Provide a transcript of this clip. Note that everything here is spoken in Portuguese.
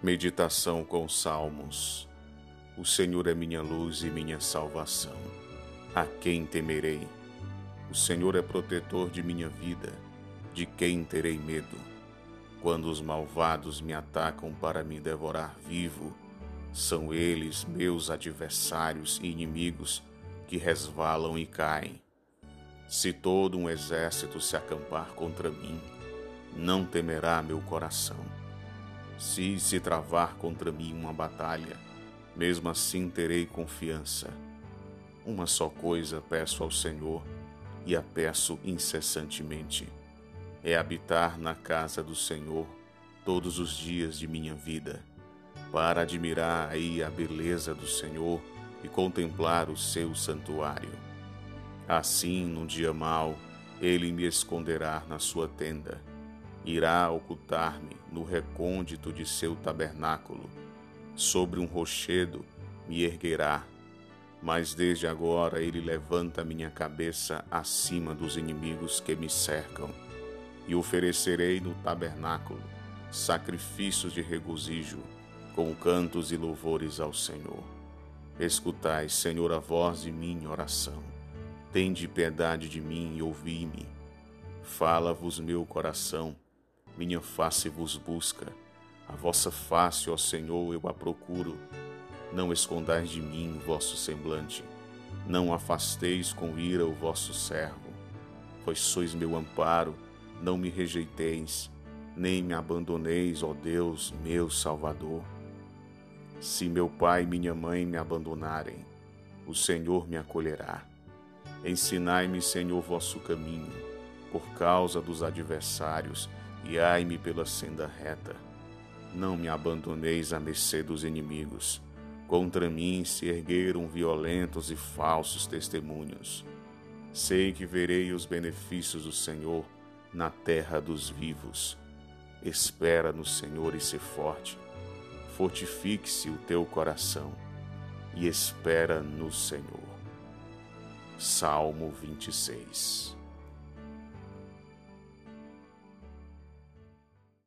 Meditação com Salmos. O Senhor é minha luz e minha salvação. A quem temerei? O Senhor é protetor de minha vida. De quem terei medo? Quando os malvados me atacam para me devorar vivo, são eles meus adversários e inimigos que resvalam e caem. Se todo um exército se acampar contra mim, não temerá meu coração se se travar contra mim uma batalha, mesmo assim terei confiança. Uma só coisa peço ao Senhor, e a peço incessantemente: é habitar na casa do Senhor todos os dias de minha vida, para admirar aí a beleza do Senhor e contemplar o seu santuário. Assim, num dia mau, ele me esconderá na sua tenda irá ocultar-me no recôndito de seu tabernáculo. Sobre um rochedo me erguerá, mas desde agora ele levanta minha cabeça acima dos inimigos que me cercam. E oferecerei no tabernáculo sacrifícios de regozijo, com cantos e louvores ao Senhor. Escutai, Senhor, a voz de minha oração. Tende piedade de mim e ouvi-me. Fala-vos meu coração minha face vos busca, a vossa face, ó Senhor, eu a procuro. Não escondais de mim vosso semblante, não afasteis com ira o vosso servo, pois sois meu amparo, não me rejeiteis, nem me abandoneis, ó Deus, meu Salvador. Se meu pai e minha mãe me abandonarem, o Senhor me acolherá. Ensinai-me, Senhor, vosso caminho, por causa dos adversários guiai-me pela senda reta. Não me abandoneis à mercê dos inimigos. Contra mim se ergueram violentos e falsos testemunhos. Sei que verei os benefícios do Senhor na terra dos vivos. Espera no Senhor e se forte. Fortifique-se o teu coração e espera no Senhor. Salmo 26